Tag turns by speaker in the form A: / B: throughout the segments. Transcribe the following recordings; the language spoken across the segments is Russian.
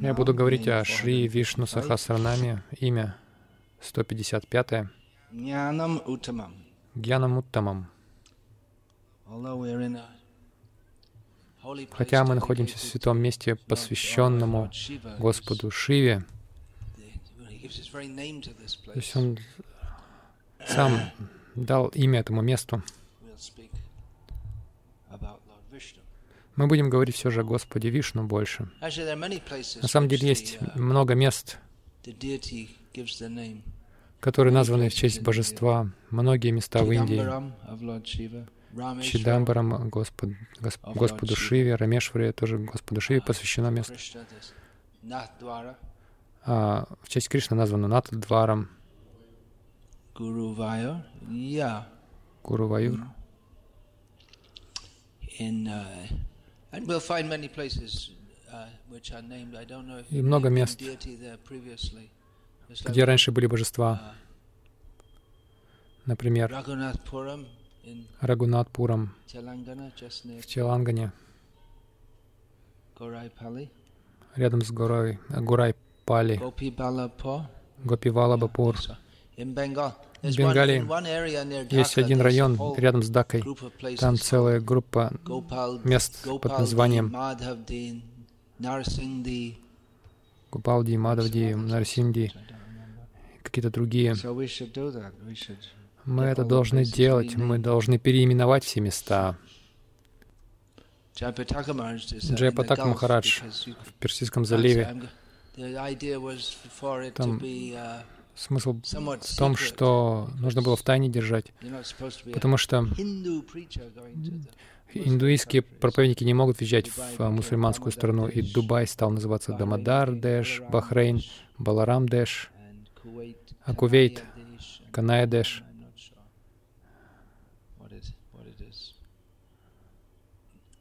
A: Я буду говорить о Шри Вишну Сахасранаме, имя 155,
B: Jnanam Uttamam.
A: Гьянам Уттамам.
B: Holy place
A: Хотя мы находимся в святом месте, посвященному Господу Шиве, то есть он сам дал имя этому месту. Мы будем говорить все же о Господе Вишну больше. На самом деле есть
B: uh,
A: много мест, которые названы в честь божества. Многие места в Индии. Чидамбарам, Господ, Гос-
B: Of
A: Господу. Шиве, Рамешваре тоже Господу Шиве посвящено место. А в честь Кришны названо Натадварам,
B: yeah,
A: Гуруваюр.
B: in uh, and we'll find many places uh, which are named. I don't know if
A: И
B: there
A: много мест, где раньше были божества.
B: uh,
A: Например,
B: just near
A: в Челангане, рядом с горой Гурай-Пали,
B: Gopi Balapur.
A: Гопивалабапур. В Бенгалии есть один район рядом с
B: places
A: Там целая группа мест под названием. Гупалди, Мадавди, Нарсинди, какие-то другие. Мы это должны делать, мы должны переименовать все места.
B: Uh, Gulf
A: Махарадж в Персидском заливе. Там
B: uh,
A: Смысл в том, что нужно было в тайне держать, потому что индуистские проповедники не могут въезжать в а, мусульманскую страну, и Дубай стал называться
B: Бахрейн,
A: Дамодар-Деш, Бахрейн,
B: and Kuwait,
A: А Кувейт,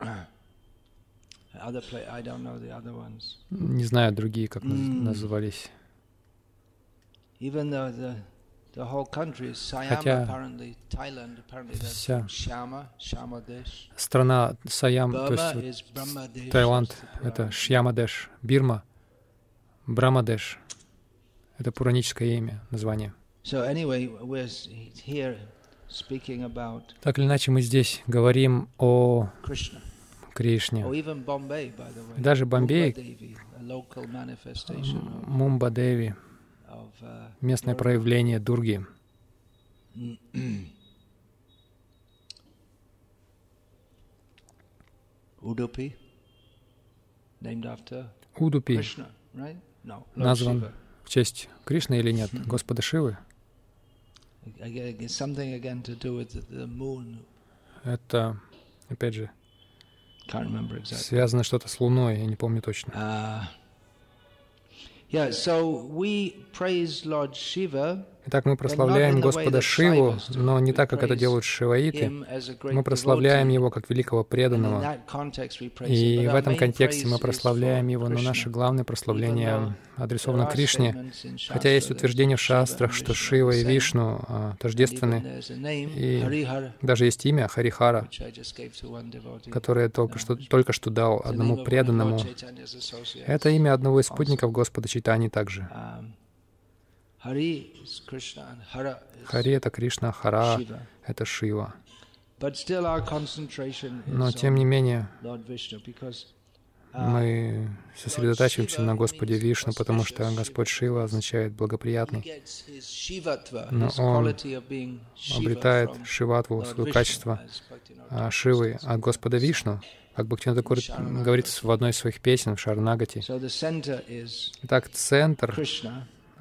B: other ones.
A: Не знаю другие, как назывались. Хотя вся страна Саям, то есть вот. Таиланд, это. Шьямадеш, Бирма, Брамадеш. Это пураническое имя, название.
B: So anyway, we're s- here speaking about
A: Так или иначе, мы здесь говорим о. Кришне. Даже Бомбей,
B: Mumbai Devi, uh,
A: местное проявление Дурги. Удупи назван в честь Кришны или нет? Господа Шивы. Это, опять же, связано что-то с Луной, я не помню точно.
B: Yeah, so we praise Lord Shiva,
A: Итак, мы прославляем Господа Шиву, но не так, как это делают шиваиты. Мы прославляем. Его как великого преданного. И в этом контексте мы прославляем Его, но наше главное прославление адресовано Кришне. Хотя есть утверждение в шастрах, что Шива и. Вишну а, тождественны. И даже есть имя Харихара, которое только что, только что дал одному преданному. Это имя одного из спутников Господа Чайтани также.
B: Um, Hari is Krishna and Hara is
A: Хари — это Кришна, Хара это Шива. Но тем не менее
B: uh,
A: мы сосредотачиваемся на Господе Вишну, потому что Господь Шива означает благоприятный. Но он Обретает Шиватву, свое качество а, Шивы от Господа Вишну, как Бхактивинода Тхакур говорит в одной из своих песен в Шарнагати. Итак, центр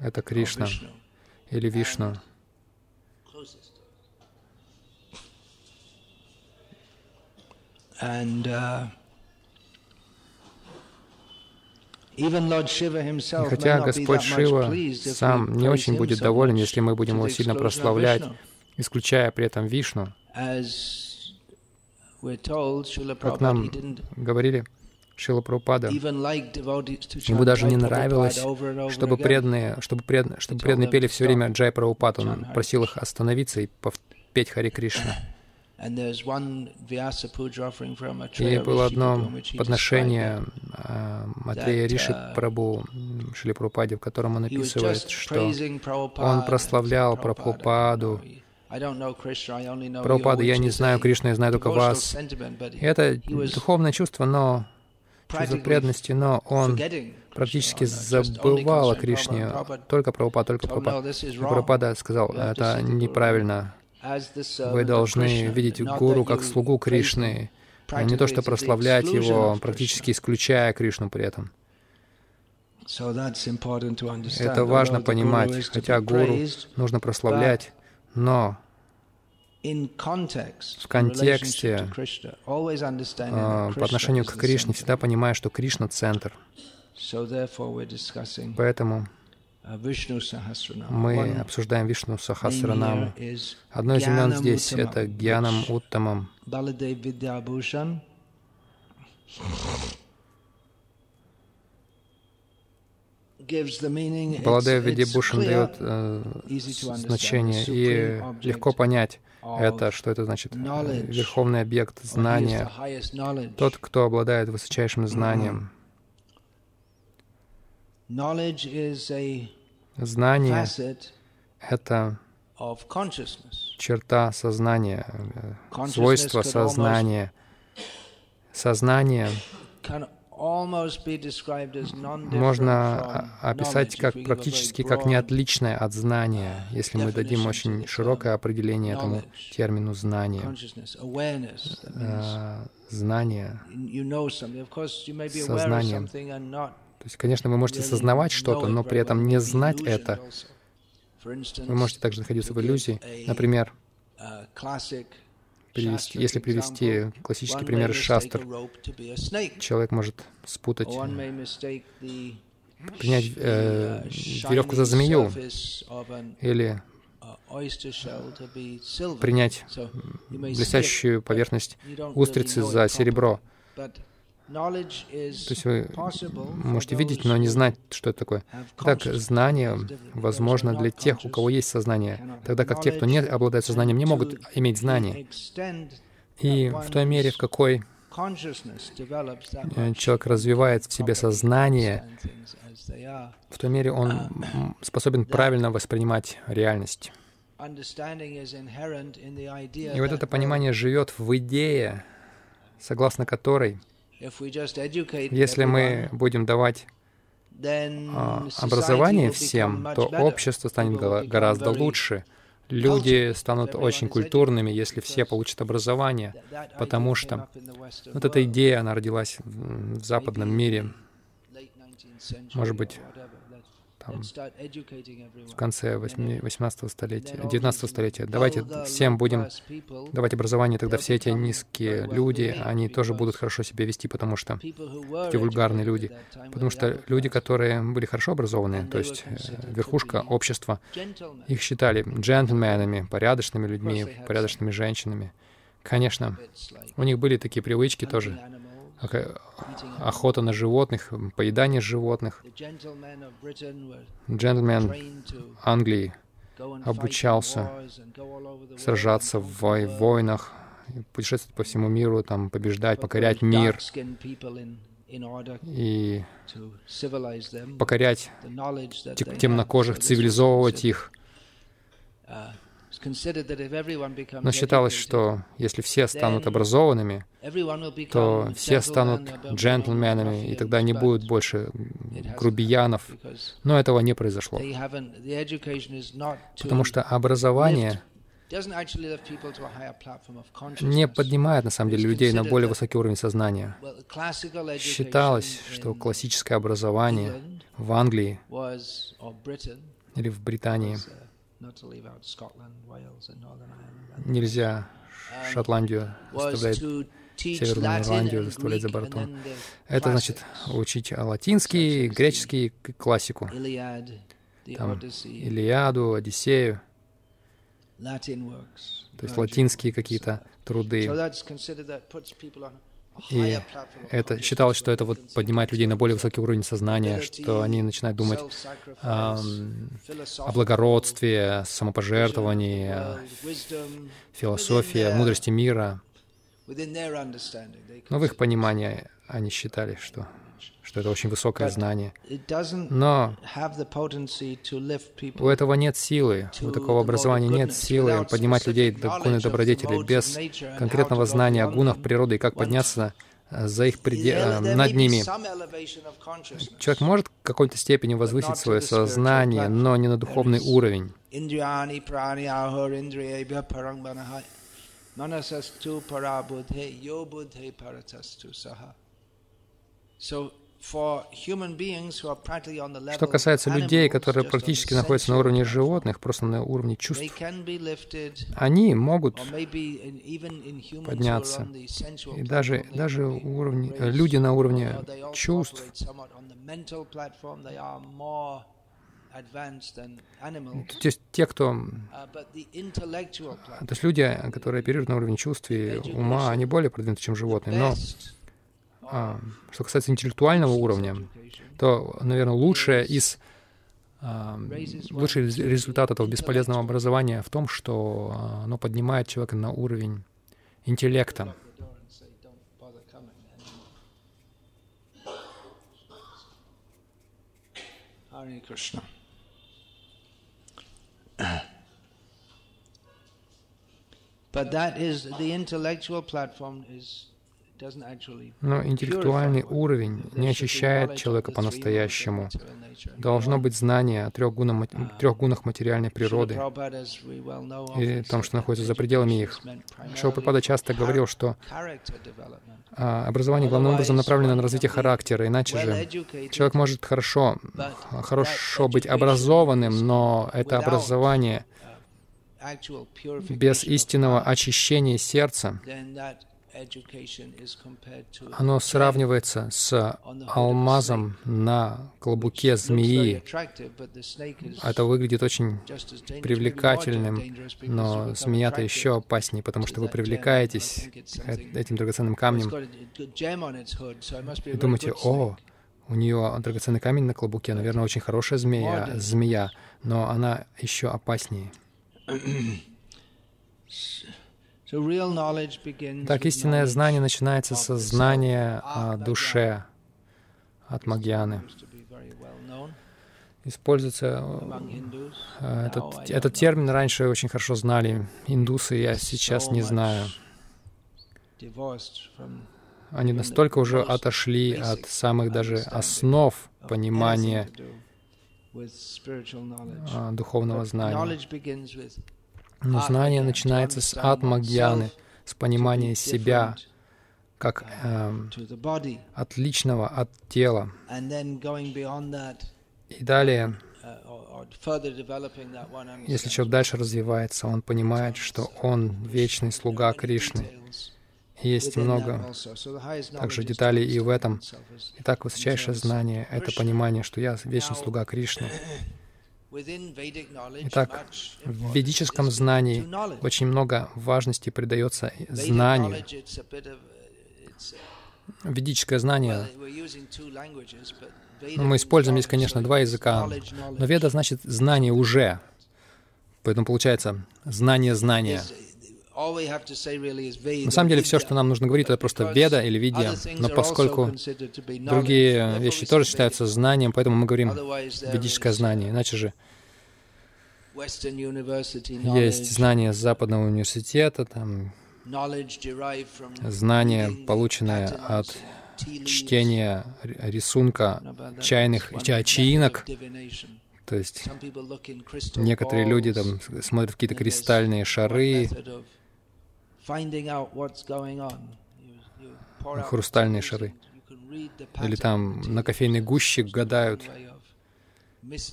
A: это Кришна или Вишну.
B: And uh, И хотя Господь Шива сам не очень будет доволен, если мы будем его сильно прославлять, исключая при этом Вишну, как нам говорили, Шила Прабхупада, ему даже не нравилось, чтобы преданные, чтобы преданные, чтобы преданные пели все время Джай Прабхупад. Он просил их остановиться и петь Хари Кришна. И было одно подношение а, Матрея Риши uh, Прабу Шили Прабхупаде, в котором он описывает, что он прославлял Прабхупаду, Прабхупада, я не знаю Кришну, я знаю только вас. И это духовное чувство, но чувство преданности, но он практически забывал о Кришне. Только Прабхупада, только Прабхупада. Прабхупада сказал, это неправильно. Вы должны видеть гуру как слугу Кришны, а не то, что прославлять его, практически исключая Кришну при этом. Это важно понимать, хотя гуру нужно прославлять, но в контексте а, по отношению к Кришне всегда понимая, что Кришна — центр. Поэтому мы обсуждаем Вишну Сахасранаму. Одно из имен здесь — это Гьянам Уттамам. Баладев Видибушин дает э, значение, и легко понять это, что это значит. Верховный объект знания, тот, кто обладает высочайшим знанием. Знание — это черта сознания, э, свойство сознания. Сознание можно описать как практически как неотличное от знания, если мы дадим очень широкое определение этому термину знание. Э, знание, сознание. То есть, конечно, вы можете сознавать что-то, но при этом не знать это. Вы можете также находиться в иллюзии. Например, привести, если привести классический пример из шастр, человек может спутать, принять э, веревку за змею или принять блестящую поверхность устрицы за серебро. То есть вы можете видеть, но не знать, что это такое. Так, знание возможно для тех, у кого есть сознание, тогда как те, кто не обладает сознанием, не могут иметь знание. И в той мере, в какой э, человек развивает в себе сознание, в той мере он способен правильно воспринимать реальность. И вот это понимание живет в идее, согласно которой если мы будем давать а, образование всем, то общество станет гораздо лучше. Люди станут очень культурными, если все получат образование, потому что вот эта идея, она родилась в западном мире, может быть, там, в конце 18 столетия, 19 столетия. Давайте всем будем давать образование, тогда все эти низкие люди, они тоже будут хорошо себя вести, потому что эти вульгарные люди, потому что люди, которые были хорошо образованы, то есть э, верхушка общества, их считали джентльменами, порядочными людьми, порядочными женщинами. Конечно, у них были такие привычки тоже охота на животных, поедание животных. Джентльмен Англии обучался сражаться в войнах, путешествовать по всему миру, там, побеждать, покорять мир и покорять темнокожих, цивилизовывать их. Но считалось, что если все станут образованными, то все станут джентльменами, и тогда не будет больше грубиянов. Но этого не произошло. Потому что образование не поднимает, на самом деле, людей на более высокий уровень сознания. Считалось, что классическое образование в Англии или в Британии Нельзя Шотландию оставлять Северную Ирландию заставлять за бортом. Это значит учить латинский, греческий, классику. Там Илиаду, Одиссею. То есть латинские какие-то труды. И это считалось, что это вот поднимает людей на более высокий уровень сознания, что они начинают думать о, о благородстве, самопожертвовании, философии, мудрости мира. Но в их понимании они считали, что что это очень высокое знание. Но у этого нет силы, у такого образования нет силы поднимать людей до гуны добродетели без конкретного знания о гунах природы и как подняться э, за их преде... Э, над ними. Человек может в какой-то степени возвысить свое сознание, но не на духовный уровень. So что касается людей, которые практически находятся на уровне животных, просто на уровне чувств, они могут подняться. И даже, даже уровни, люди на уровне чувств, то есть те, кто... То есть люди, которые оперируют на уровне чувств и ума, они более продвинуты, чем животные. Но а, что касается интеллектуального уровня, то, наверное, лучшее из а, лучший результат этого бесполезного образования в том, что а, оно поднимает человека на уровень интеллекта. But that is the intellectual platform is но интеллектуальный уровень не очищает человека по-настоящему. Должно быть знание о трех гунах, трех гунах материальной природы и том, что находится за пределами их. Шилапрапада часто говорил, что а, образование главным образом направлено на развитие характера, иначе же человек может хорошо, хорошо быть образованным, но это образование без истинного очищения сердца оно сравнивается с алмазом на клобуке змеи. Это выглядит очень привлекательным, но змея-то еще опаснее, потому что вы привлекаетесь этим драгоценным камнем. и думаете, о, у нее драгоценный камень на клобуке, наверное, очень хорошая змея, змея, но она еще опаснее. Так, истинное знание начинается со знания о душе от Магьяны. Используется э, этот, этот термин раньше очень хорошо знали индусы, я сейчас не знаю. Они настолько уже отошли от самых даже основ понимания духовного знания. Но знание начинается с атмагьяны, с понимания себя как э, отличного от тела. И далее, если человек дальше развивается, он понимает, что он вечный слуга Кришны. Есть много также деталей и в этом. Итак, высочайшее знание — это понимание, что я вечный слуга Кришны. Итак, в ведическом знании очень много важности придается знанию. Ведическое знание, мы используем здесь, конечно, два языка, но веда значит знание уже. Поэтому получается знание знания. На самом деле все, что нам нужно говорить, это просто веда или видья. Но поскольку другие вещи тоже считаются знанием, поэтому мы говорим ведическое знание. Иначе же есть знание западного университета, там знание, полученное от чтения рисунка чайных чаинок, то есть некоторые люди там смотрят какие-то кристальные шары, хрустальные шары. Или там на кофейной гуще гадают,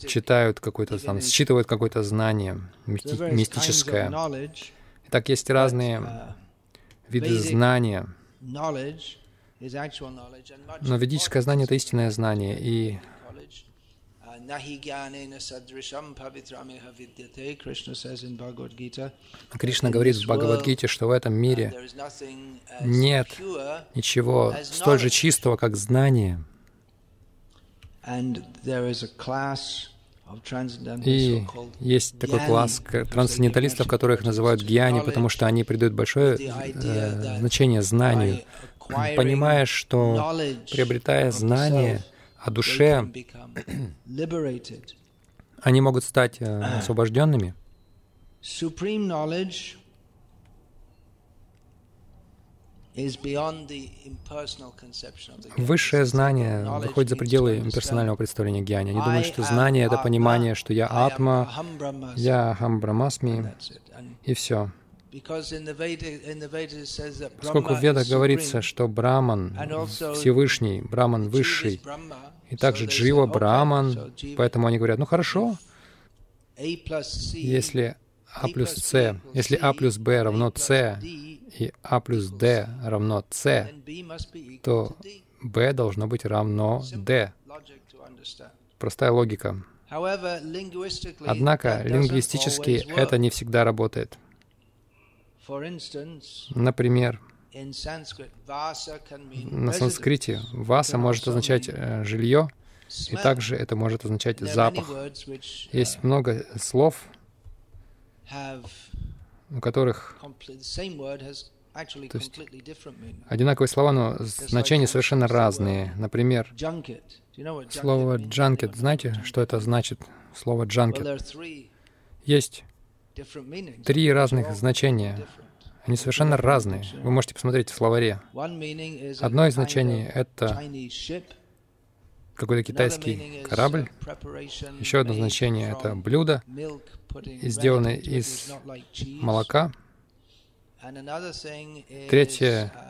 B: читают какое-то там, считывают какое-то знание мисти- мистическое. Итак, есть разные виды знания, Но ведическое знание — это истинное знание, и Кришна говорит в Бхагавадгите, что в этом мире нет ничего столь же чистого, как знание. И есть такой класс трансценденталистов, которых называют гьяни, потому что они придают большое э, значение знанию, понимая, что приобретая знание о душе, они могут стать э, освобожденными. Высшее знание выходит за пределы имперсонального представления гьяни. Они думают, что знание — это понимание, что я атма, я хамбрамасми, и все. Поскольку в Ведах говорится, что Браман Всевышний, Браман Высший, и также Джива Браман, поэтому они говорят, ну хорошо, если А плюс С, если А плюс Б равно С, и А плюс Д равно С, то Б должно быть равно Д. Простая логика. Однако лингвистически это не всегда работает. Например, на санскрите васа может означать э, жилье, и также это может означать запах. Есть много слов, у которых то есть одинаковые слова, но значения совершенно разные. Например, слово «джанкет». Знаете, что это значит, слово «джанкет»? Есть три разных значения. Они совершенно разные. Вы можете посмотреть в словаре. Одно из значений — это какой-то китайский корабль. Еще одно значение — это блюдо, сделанное из молока. Третье —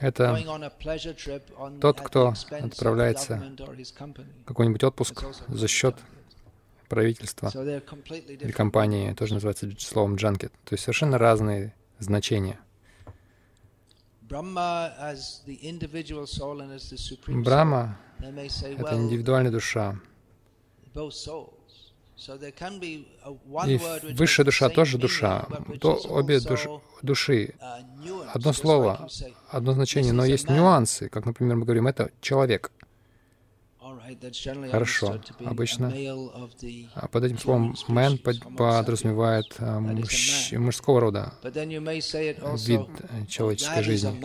B: это тот, кто отправляется в какой-нибудь отпуск за счет правительства или компании, тоже называется словом «джанкет». То есть совершенно разные значения. Брахма — это индивидуальная душа. И высшая душа тоже душа. То обе душ, души. Одно слово, одно значение, но есть нюансы. Как, например, мы говорим, это человек. Хорошо. Обычно а под этим словом «man» подразумевает а, мужч... мужского рода вид человеческой жизни.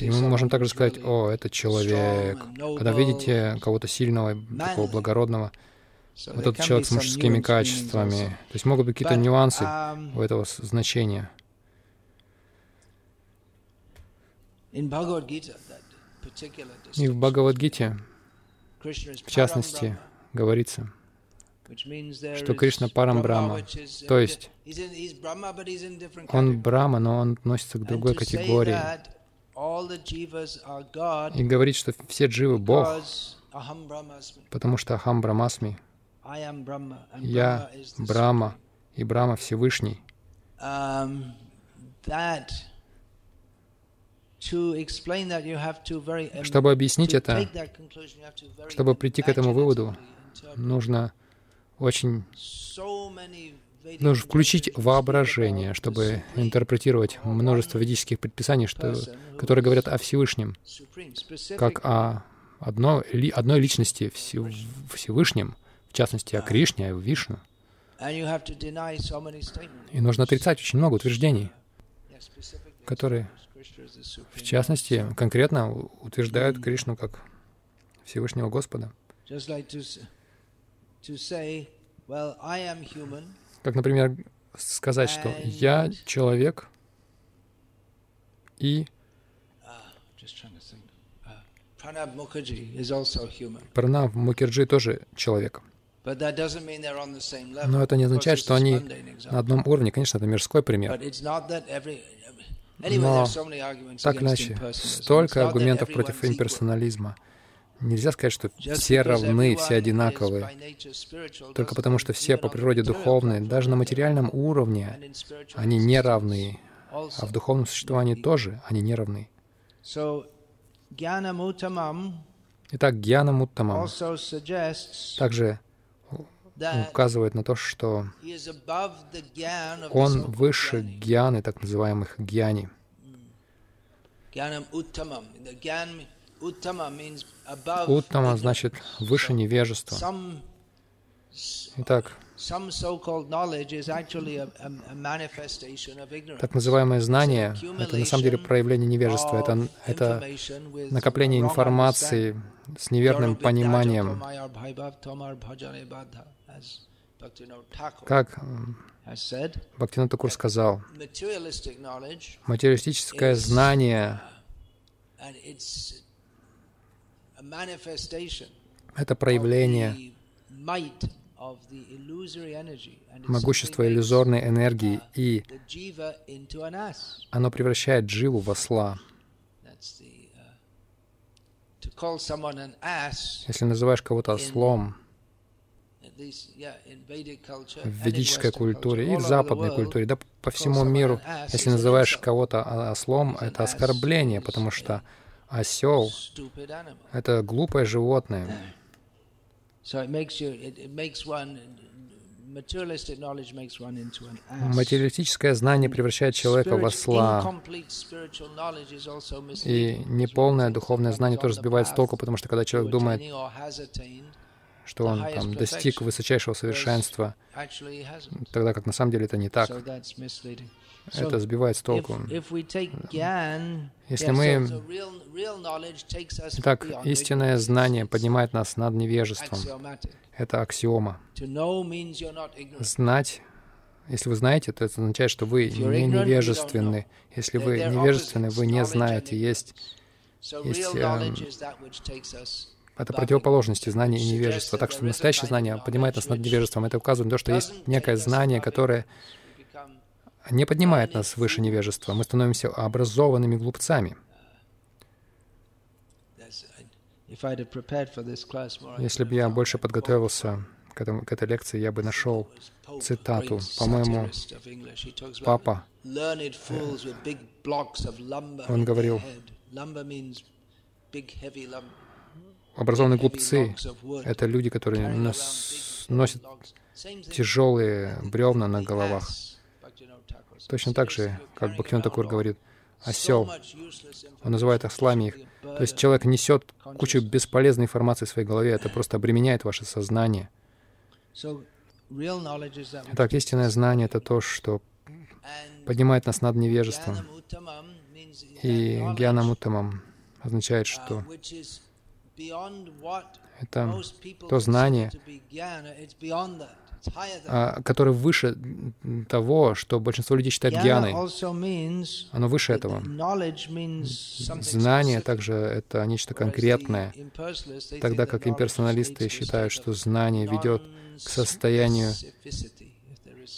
B: И мы можем также сказать, о, это человек. Когда видите кого-то сильного, такого благородного, вот этот человек с мужскими качествами. То есть могут быть какие-то нюансы у этого значения. И в Бхагавадгите в частности, говорится, что Кришна Парам Брахма, то есть он Брахма, но он относится к другой категории. И говорит, что все дживы — Бог, потому что Ахам Брамасми, я Брахма, и Брахма Всевышний. Um, чтобы объяснить это, чтобы прийти к этому выводу, нужно очень нужно включить воображение, чтобы интерпретировать множество ведических предписаний, что, которые говорят о Всевышнем, как о одной, одной личности Всевышнем, в частности, о Кришне, о Вишну. И нужно отрицать очень много утверждений, которые в частности, конкретно утверждают Кришну как Всевышнего Господа. Как, например, сказать, что «я человек» и Пранаб Мукерджи тоже человек. Но это не означает, что они на одном уровне. Конечно, это мирской пример. Но так иначе, столько аргументов против имперсонализма. Нельзя сказать, что все равны, все одинаковые, только потому что все по природе духовные. Даже на материальном уровне они не равны. а в духовном существовании тоже они не равны. Итак, Гьяна Муттамам также указывает на то, что он выше гьяны, так называемых гьяни. Уттама значит выше невежества. Итак, так называемое знание — это на самом деле проявление невежества, это, это накопление информации с неверным пониманием. Как Бхактинат Такур сказал, материалистическое знание — это проявление могущества иллюзорной энергии, и оно превращает дживу в осла. Если называешь кого-то ослом, в ведической культуре и в западной культуре, да по всему миру, если называешь кого-то ослом, это оскорбление, потому что осел — это глупое животное. Материалистическое знание превращает человека в осла. И неполное духовное знание тоже сбивает с толку, потому что когда человек думает, что он там достиг высочайшего совершенства, тогда как на самом деле это не так. Это сбивает с толку. Если мы... Так, истинное знание поднимает нас над невежеством. Это аксиома. Знать если вы знаете, то это означает, что вы не невежественны. Если вы невежественны, вы не знаете. Есть, есть это противоположности знания и невежества. Так что настоящее знание поднимает нас над невежеством. Это указывает на то, что есть некое знание, которое не поднимает нас выше невежества. Мы становимся образованными глупцами. Если бы я больше подготовился к, этому, к этой лекции, я бы нашел цитату. По-моему, папа, он говорил, образованные глупцы — это люди, которые носят тяжелые бревна на головах. Точно так же, как Бхактивinoda Такур говорит, осел. Он называет ослами их. То есть человек несет кучу бесполезной информации в своей голове, это просто обременяет ваше сознание. Итак, истинное знание — это то, что поднимает нас над невежеством. И гьяна муттамам означает, что это то знание, а, которое выше того, что большинство людей считают гьяной. Оно выше этого. Знание также это нечто конкретное, тогда как имперсоналисты считают, что знание ведет к состоянию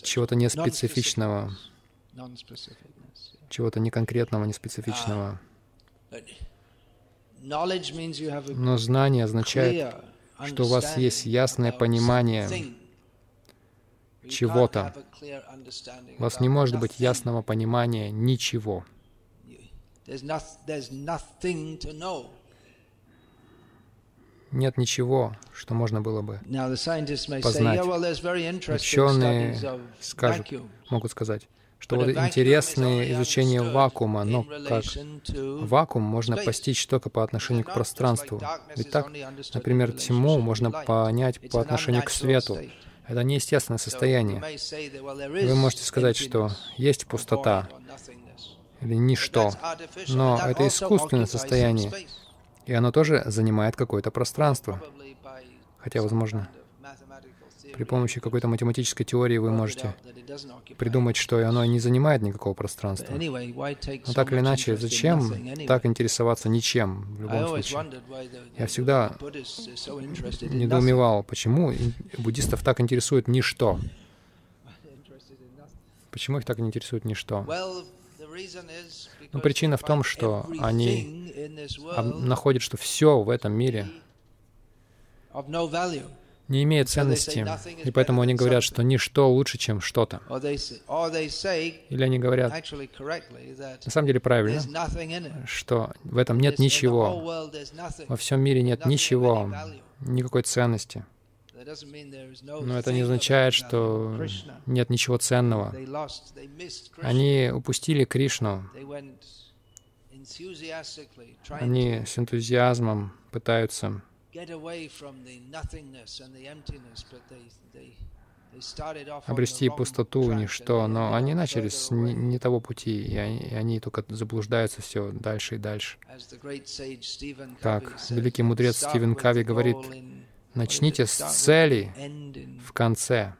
B: чего-то неспецифичного, чего-то неконкретного, неспецифичного. Но знание означает, что у вас есть ясное понимание чего-то. У вас не может быть ясного понимания ничего. Нет ничего, что можно было бы познать. Ученые скажут, могут сказать, что вот интересное изучение вакуума, но как вакуум можно постичь только по отношению к пространству. Ведь так, например, тьму можно понять по отношению к свету. Это неестественное состояние. Вы можете сказать, что есть пустота или ничто, но это искусственное состояние, и оно тоже занимает какое-то пространство. Хотя, возможно, при помощи какой-то математической теории вы можете придумать, что оно не занимает никакого пространства. Но так или иначе, зачем так интересоваться ничем в любом случае? Я всегда недоумевал, почему буддистов так интересует ничто. Почему их так не интересует ничто? Но причина в том, что они находят, что все в этом мире не имеет ценности, и поэтому они говорят, что ничто лучше, чем что-то. Или они говорят, на самом деле правильно, что в этом нет ничего, во всем мире нет ничего, никакой ценности. Но это не означает, что нет ничего ценного. Они упустили Кришну. Они с энтузиазмом пытаются обрести пустоту, ничто, но они начали с не, не того пути, и они, и они только заблуждаются все дальше и дальше. Как великий мудрец Стивен Кави говорит, начните с цели в конце,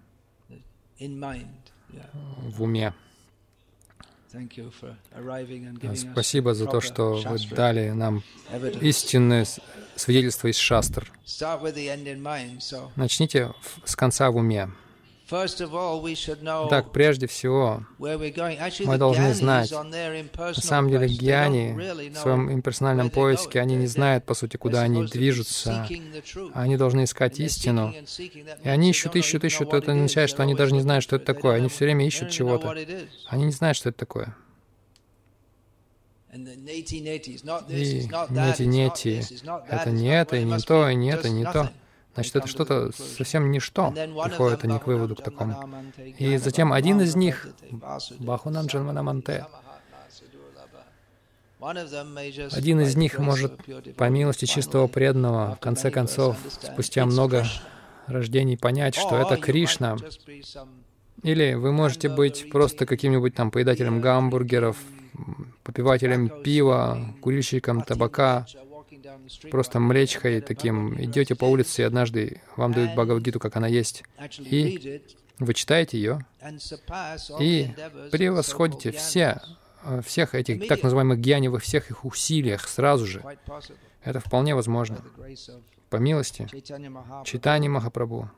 B: в уме. Спасибо за то, что вы дали нам истинное свидетельство из шастр. Начните с конца в уме. Так, прежде всего, мы должны знать, на самом деле гьяни в своем имперсональном поиске, они не знают, по сути, куда они движутся. Они должны искать истину. И они ищут, ищут, ищут. Это означает, что они даже не знают, что это такое. Они все время ищут чего-то. Они не знают, что это такое. И нети-нети, это не это, и не то, и не это, и не то. Значит, это что-то совсем ничто, приходит они к выводу к такому. И затем один из них, Бахунам Джанманаманте, один из них может, по милости чистого преданного, в конце концов, спустя много рождений, понять, что это Кришна. Или вы можете быть просто каким-нибудь там поедателем гамбургеров, попивателем пива, курильщиком табака, просто млечхой таким. Идете по улице, и однажды вам дают Бхагавадгиту, как она есть, и вы читаете ее, и превосходите все, всех этих так называемых гьяни во всех их усилиях сразу же. Это вполне возможно. По милости Читани Махапрабху,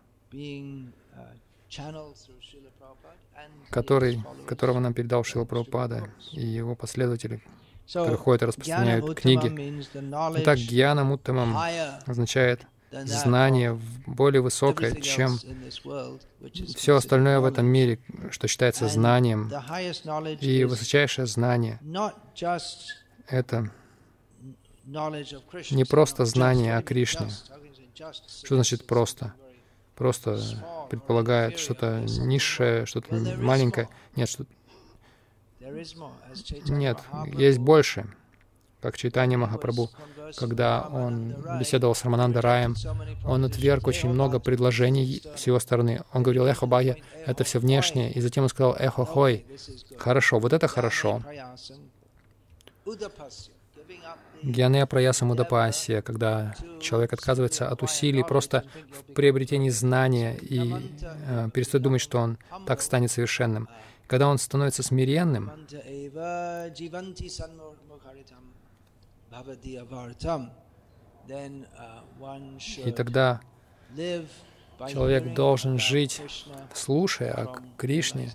B: который, которого нам передал Шила Прабхупада и его последователи, которые ходят и распространяют книги. Итак, гьяна муттамам означает знание более высокое, чем все остальное в этом мире, что считается знанием. И высочайшее знание — это не просто знание о Кришне. Что значит «просто»? Просто предполагает что-то низшее, что-то маленькое. Нет, что нет, есть больше. Как Чайтанья Махапрабху, когда он беседовал с Рамананда Раем, он отверг очень много предложений с его стороны. Он говорил, эхо Бхая, это все внешнее. И затем он сказал, эхо Хой, хорошо, вот это хорошо. Гьяне Праяса Мудапасия, когда человек отказывается от усилий просто в приобретении знания и э, перестает думать, что он так станет совершенным. Когда он становится смиренным, и тогда человек должен жить, слушая о Кришне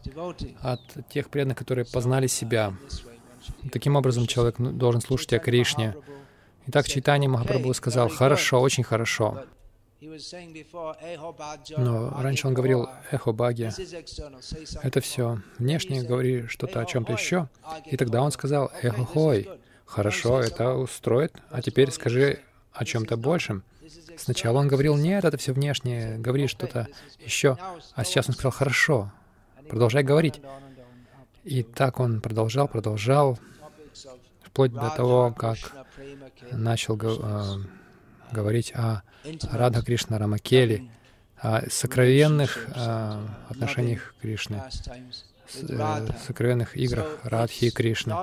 B: от тех преданных, которые познали себя. Таким образом, человек ну, должен слушать о Кришне. Итак, Чайтанья Махапрабху сказал, «Хорошо, очень хорошо». Но раньше он говорил «эхо баги». Это все внешне, говори что-то о чем-то еще. И тогда он сказал «эхо хой». Хорошо, это устроит. А теперь скажи о чем-то большем. Сначала он говорил «нет, это все внешнее, говори что-то еще». А сейчас он сказал «хорошо, продолжай говорить». И так он продолжал, продолжал, вплоть до того, как начал э, говорить о Радха Кришна Рамакели, о сокровенных э, отношениях Кришны, э, сокровенных играх Радхи и Кришны.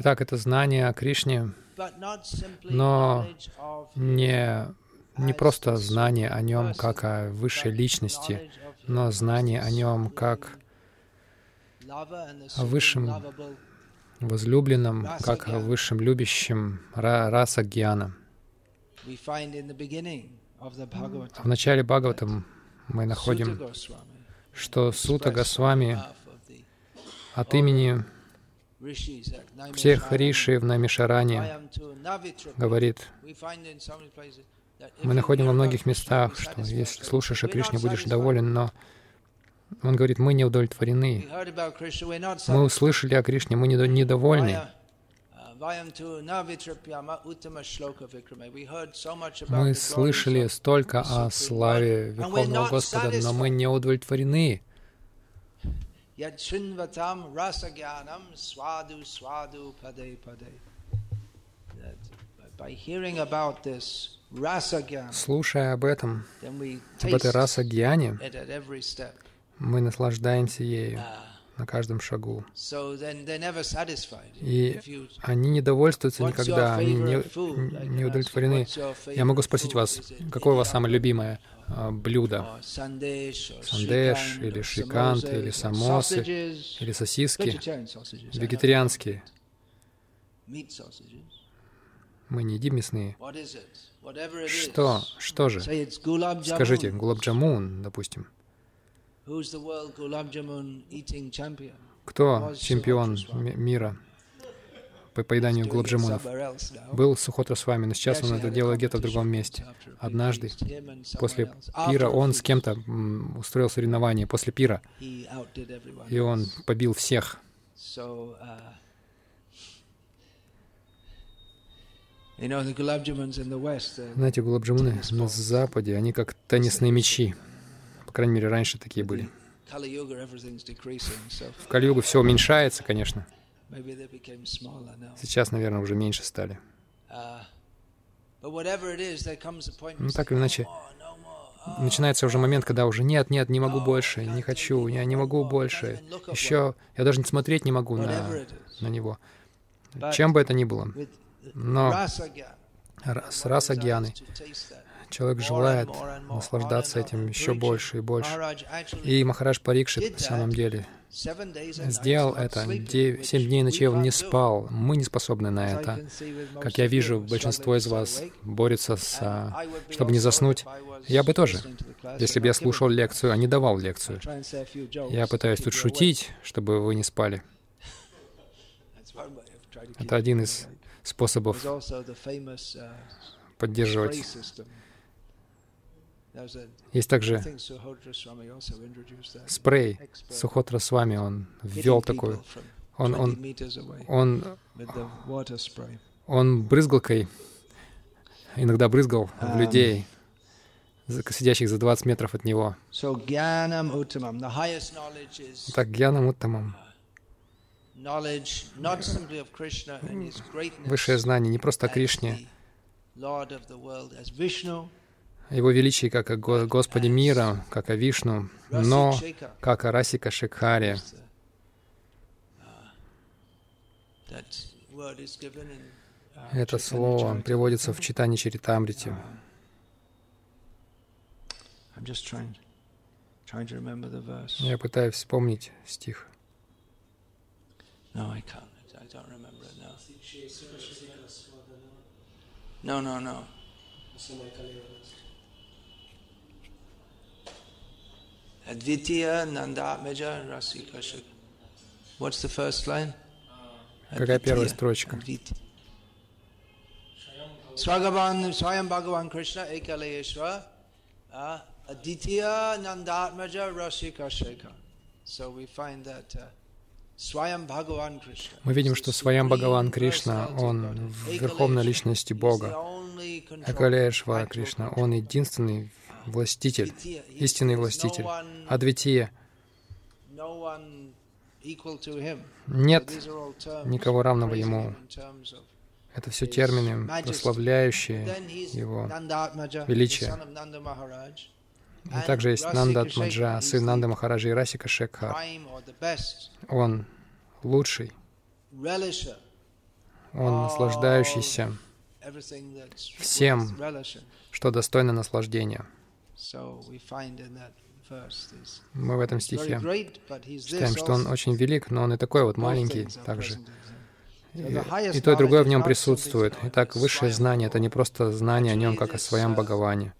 B: Итак, это знание о Кришне, но не, не просто знание о нем как о высшей личности, но знание о нем как о высшем возлюбленном, как о высшем любящем раса Гьяна. В начале Бхагаватам мы находим, что Сута Госвами от имени всех риши в Намишаране говорит, Мы находим во многих местах, что если слушаешь о Кришне, будешь доволен, но он говорит, мы не удовлетворены. Мы услышали о Кришне, мы недовольны. Мы слышали столько о славе Верховного Господа, но мы не удовлетворены. Слушая об этом, об этой раса-гьяне, мы наслаждаемся ею на каждом шагу. И они не довольствуются никогда, они не, не удовлетворены. Я могу спросить вас, какое у вас самое любимое а, блюдо? Сандеш, или шрикант, или самосы, или сосиски, вегетарианские. Мы не едим мясные. Что? Что же? Скажите, гулабджамун, допустим. Кто чемпион мира по поеданию гулабджамунов? Был Сухотра с вами, но сейчас он это делает где-то в другом месте. Однажды, после пира, он с кем-то устроил соревнование после пира, и он побил всех. Uh, Знаете, гулабджамуны на Западе, они как теннисные мячи. По крайней мере, раньше такие были. В Кали-югу все уменьшается, конечно. Сейчас, наверное, уже меньше стали. Uh, ну, так или иначе, oh, начинается уже момент, когда уже нет, нет, не могу больше, не хочу, я не могу больше. Еще я даже не смотреть не могу на, на него. Чем бы это ни было. Но с раса гьяны Человек желает наслаждаться этим еще больше и больше. И Махарадж Парикшит на самом деле сделал это. Семь дней и ночей он не спал. Мы не способны на это. Как я вижу, большинство из вас борется, с, чтобы не заснуть. Я бы тоже, если бы я слушал лекцию, а не давал лекцию. Я пытаюсь тут шутить, чтобы вы не спали. Это один из способов поддерживать есть также спрей Сухотра с вами, он ввел такой, он, он, он, он брызгалкой иногда брызгал в um, людей, сидящих за 20 метров от него. Так, гьянам уттамам. Высшее знание не просто о Кришне, его величии как о Господе мира, как о Вишну, но как о Расика Шикхаре. Это слово приводится в читании Чаритамрити. Я пытаюсь вспомнить стих. No, no, no. Advitiya Nandatmaja Rasika What's the first line? Какая первая строчка? Swagavan Swayam Bhagavan Krishna Ekalayeshwa Aditya Nandatmaja Rasika Shekha. So we find that uh, мы видим, что Сваям Бхагаван Кришна, Он верховной личности Бога. Акалешва Кришна, Он единственный властитель, истинный властитель, Адвития. Нет никого равного Ему. Это все термины, прославляющие Его величие. И также есть Нандат Маджа, сын Нанда Махараджи и Расика Шекхар. Он лучший. Он наслаждающийся всем, что достойно наслаждения. Мы в этом стихе считаем, что он очень велик, но он и такой вот маленький также. И, и то, и другое в нем присутствует. Итак, высшее знание — это не просто знание о нем, как о своем Бхагаване.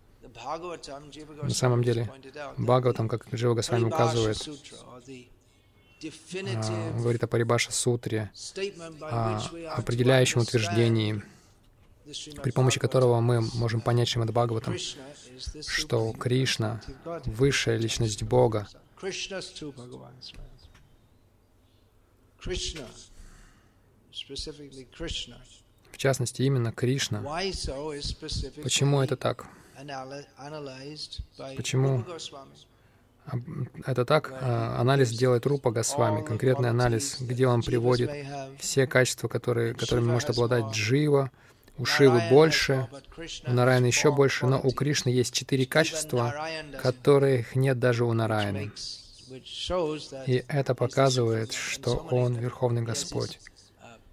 B: На самом деле, Бхагаватам, как Джива Госвами указывает, а, говорит о Парибаша Сутре, о определяющем утверждении, при помощи которого мы можем понять Шримад Бхагаватам, что Кришна — высшая личность Бога. В частности, именно Кришна. Почему это так? Почему это так? А, анализ делает Рупа Госвами, конкретный анализ, где он приводит все качества, которые, которыми может обладать Джива, у Шивы больше, у Нараяна еще больше, но у Кришны есть четыре качества, которых нет даже у Нараяны. И это показывает, что Он Верховный Господь.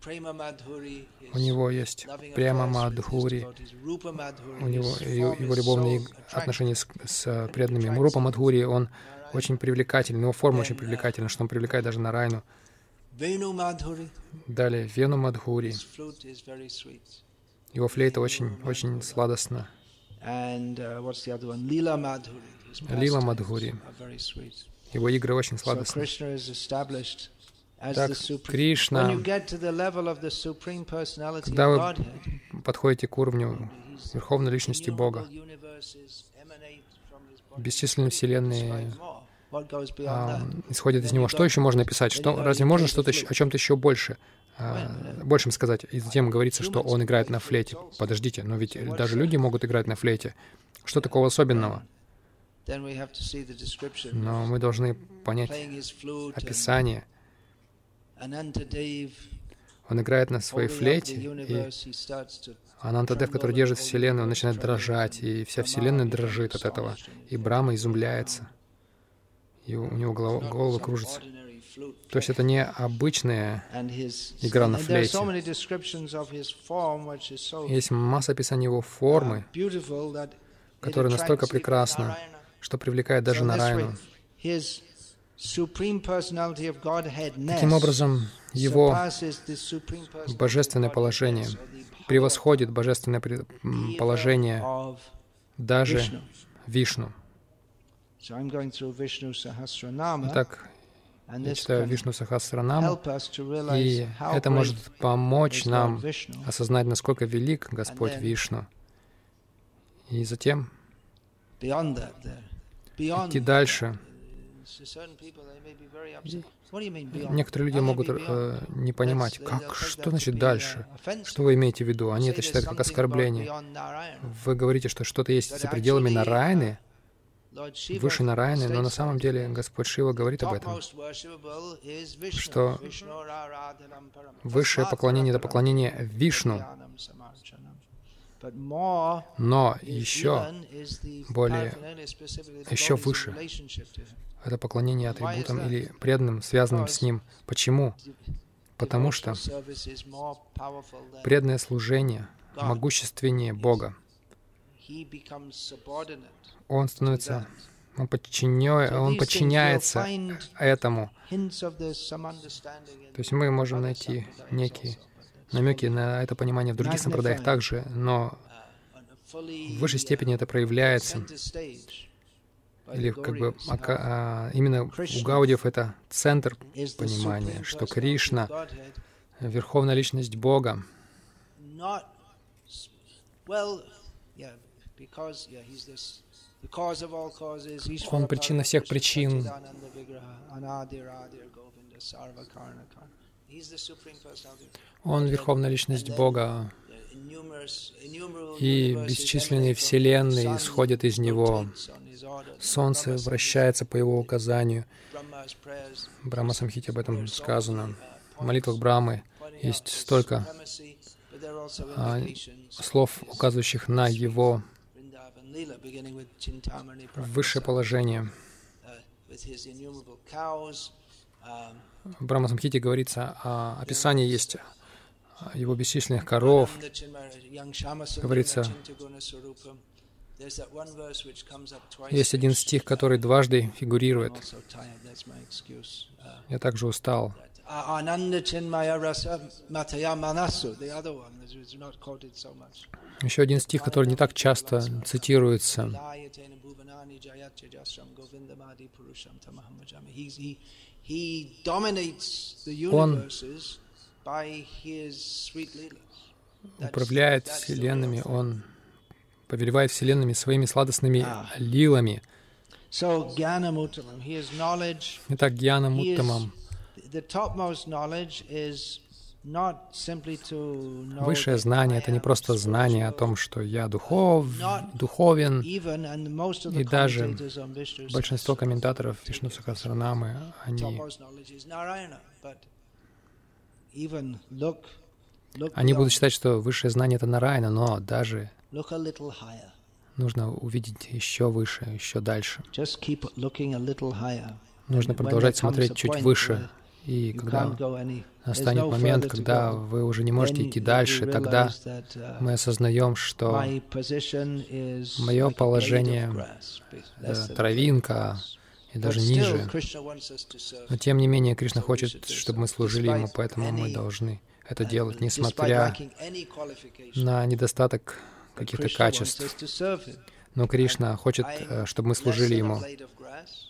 B: У него есть прямо Мадхури, у него его любовные отношения с, с преданными. Мурупа Мадхури, он очень привлекательный, его форма очень привлекательна, что он привлекает даже на Райну. Далее, Вену Мадхури. Его флейта очень, очень сладостна. Лила Мадхури. Его игры очень сладостны. Так, Кришна, когда вы подходите к уровню Верховной Личности Бога, бесчисленные вселенные а, исходят из Него. Что еще можно писать? Что, разве можно что-то о чем-то еще больше, а, большем сказать? И затем говорится, что Он играет на флейте. Подождите, но ведь даже люди могут играть на флейте. Что такого особенного? Но мы должны понять описание — он играет на своей флейте, и Анантадев, который держит Вселенную, он начинает дрожать, и вся Вселенная дрожит от этого. И Брама изумляется, и у него голова, голова кружится. То есть это не обычная игра на флейте. Есть масса описаний его формы, которая настолько прекрасна, что привлекает даже Нарайну. Таким образом, его божественное положение превосходит божественное положение даже Вишну. Итак, я читаю Вишну Сахасранам, и это может помочь нам осознать, насколько велик Господь Вишну. И затем идти дальше, Некоторые люди могут э, не понимать, как, что значит дальше, что вы имеете в виду. Они это считают как оскорбление. Вы говорите, что что-то есть за пределами Нарайны, выше Нарайны, но на самом деле Господь Шива говорит об этом, что высшее поклонение — это поклонение Вишну, но еще более, еще выше. это поклонение атрибутам или преданным, связанным с Ним. Почему? Потому что преданное служение могущественнее Бога. Он становится, он, подчиняет, он подчиняется этому. То есть мы можем найти некие намеки на это понимание в других сампрадаях также, но в высшей степени это проявляется или как бы а, именно у Гаудиев это центр понимания, что Кришна — верховная личность Бога. Он причина всех причин. Он верховная личность Бога, и бесчисленные вселенные исходят из Него. Солнце вращается по Его указанию. Брахма Самхите об этом сказано. В молитвах Брамы есть столько а, слов, указывающих на Его высшее положение. В Брахма Самхите говорится, о описании есть его бесчисленных коров. Говорится, есть один стих, который дважды фигурирует. Я также устал. Еще один стих, который не так часто цитируется. Он управляет вселенными, Он повелевает вселенными своими сладостными лилами. Итак, Гьяна Муттамам Высшее знание — это не просто знание о том, что я духов, духовен, и даже большинство комментаторов Вишну Сахасранамы, они, они будут считать, что высшее знание — это Нарайна, но даже нужно увидеть еще выше, еще дальше. Нужно продолжать смотреть чуть выше, и когда настанет момент, когда вы уже не можете идти дальше, тогда uh, мы осознаем, что мое положение — травинка, и даже ниже. Но тем не менее, Кришна хочет, чтобы мы служили Ему, поэтому мы должны это делать, несмотря на недостаток каких-то качеств. Но Кришна хочет, э, чтобы мы служили Ему.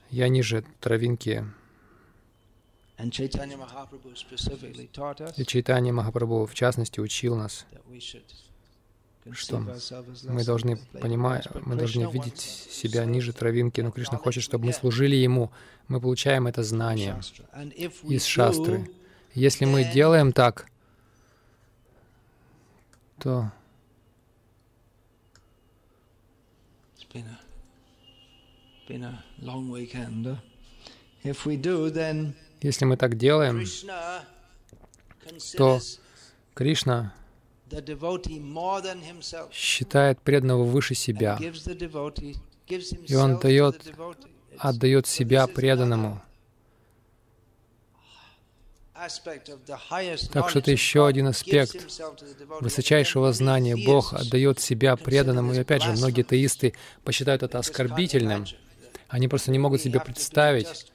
B: Я ниже травинки и Чайтанья Махапрабху, в частности, учил нас, что мы должны понимать, мы должны видеть себя ниже травинки, но Кришна хочет, чтобы мы служили Ему. Мы получаем это знание из шастры. Если мы делаем так, то If we do, then если мы так делаем, то Кришна считает преданного выше себя, и он дает, отдает себя преданному. Так что это еще один аспект высочайшего знания. Бог отдает себя преданному. И опять же, многие теисты посчитают это оскорбительным. Они просто не могут себе представить,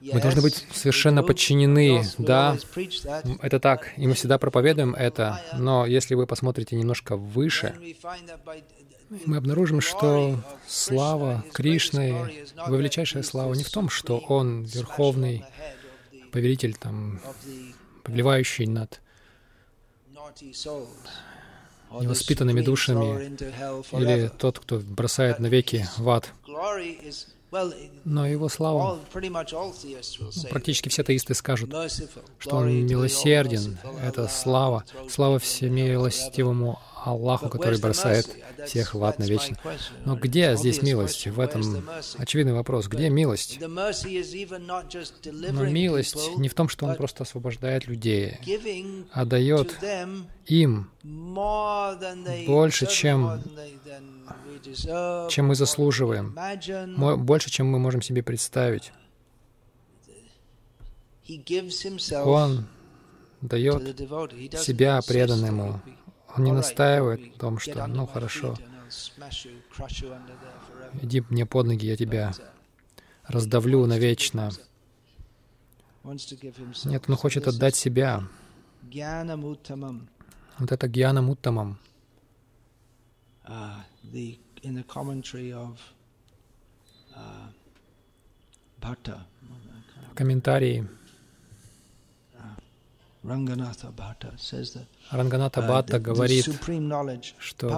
B: мы должны быть совершенно подчинены, да, это так, и мы всегда проповедуем это, но если вы посмотрите немножко выше, мы обнаружим, что слава Кришны, его величайшая слава не в том, что Он верховный повелитель, там, повелевающий над невоспитанными душами, или тот, кто бросает навеки в ад. Но его слава, практически все теисты скажут, что он милосерден, это слава, слава всемилостивому Аллаху, который бросает всех в ад навечно. Но где здесь милость? В этом очевидный вопрос. Где милость? Но милость не в том, что Он просто освобождает людей, а дает им больше, чем, чем мы заслуживаем, больше, чем мы можем себе представить. Он дает себя преданному, он не настаивает в том, что, ну хорошо, иди мне под ноги, я тебя раздавлю навечно. Нет, он хочет отдать себя. Вот это гьяна муттамам. В комментарии Ранганатха Бхатта говорит, что,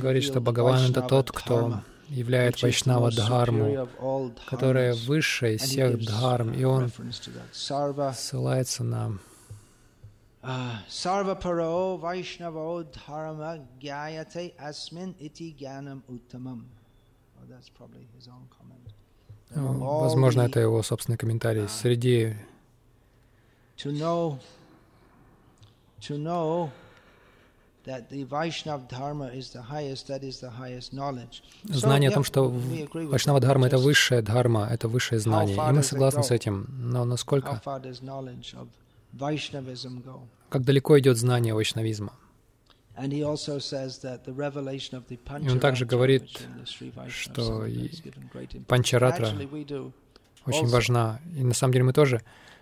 B: говорит, что Бхагаван — это тот, кто являет Вайшнава Дхарму, которая высшая из всех Дхарм, и он ссылается на Сарва паро Вайшнаво Дхарма Гяяте Асмин Ити Гянам Уттамам. Возможно, это его собственный комментарий. Среди to know, to know that the Vaishnav Dharma is the highest, that is the highest knowledge. Знание о том, что Вайшнава Дхарма — это высшая дхарма, это высшее знание. И мы согласны с этим. Но насколько... Как далеко идет знание вайшнавизма? И он также говорит, что панчаратра очень важна. И на самом деле мы тоже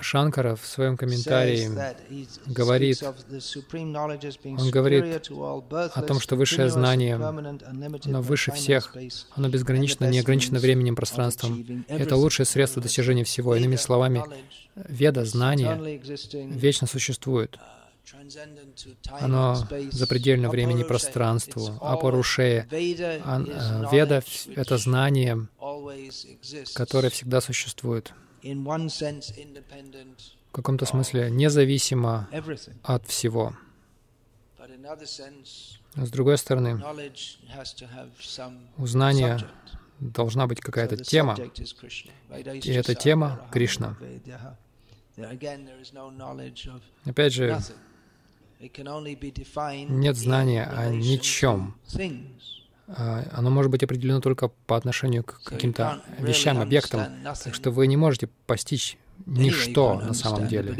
B: Шанкара в своем комментарии говорит, он говорит о том, что высшее знание, оно выше всех, оно безгранично, не ограничено временем, пространством. Это лучшее средство достижения всего. Иными словами, веда, знание, вечно существует. Оно запредельно времени и пространству. А Парушея, э, веда — это знание, которое всегда существует в каком-то смысле независимо от всего. С другой стороны, у знания должна быть какая-то тема, и эта тема — Кришна. Опять же, нет знания о ничем. А, оно может быть определено только по отношению к каким-то вещам, объектам. Так что вы не можете постичь ничто на самом деле.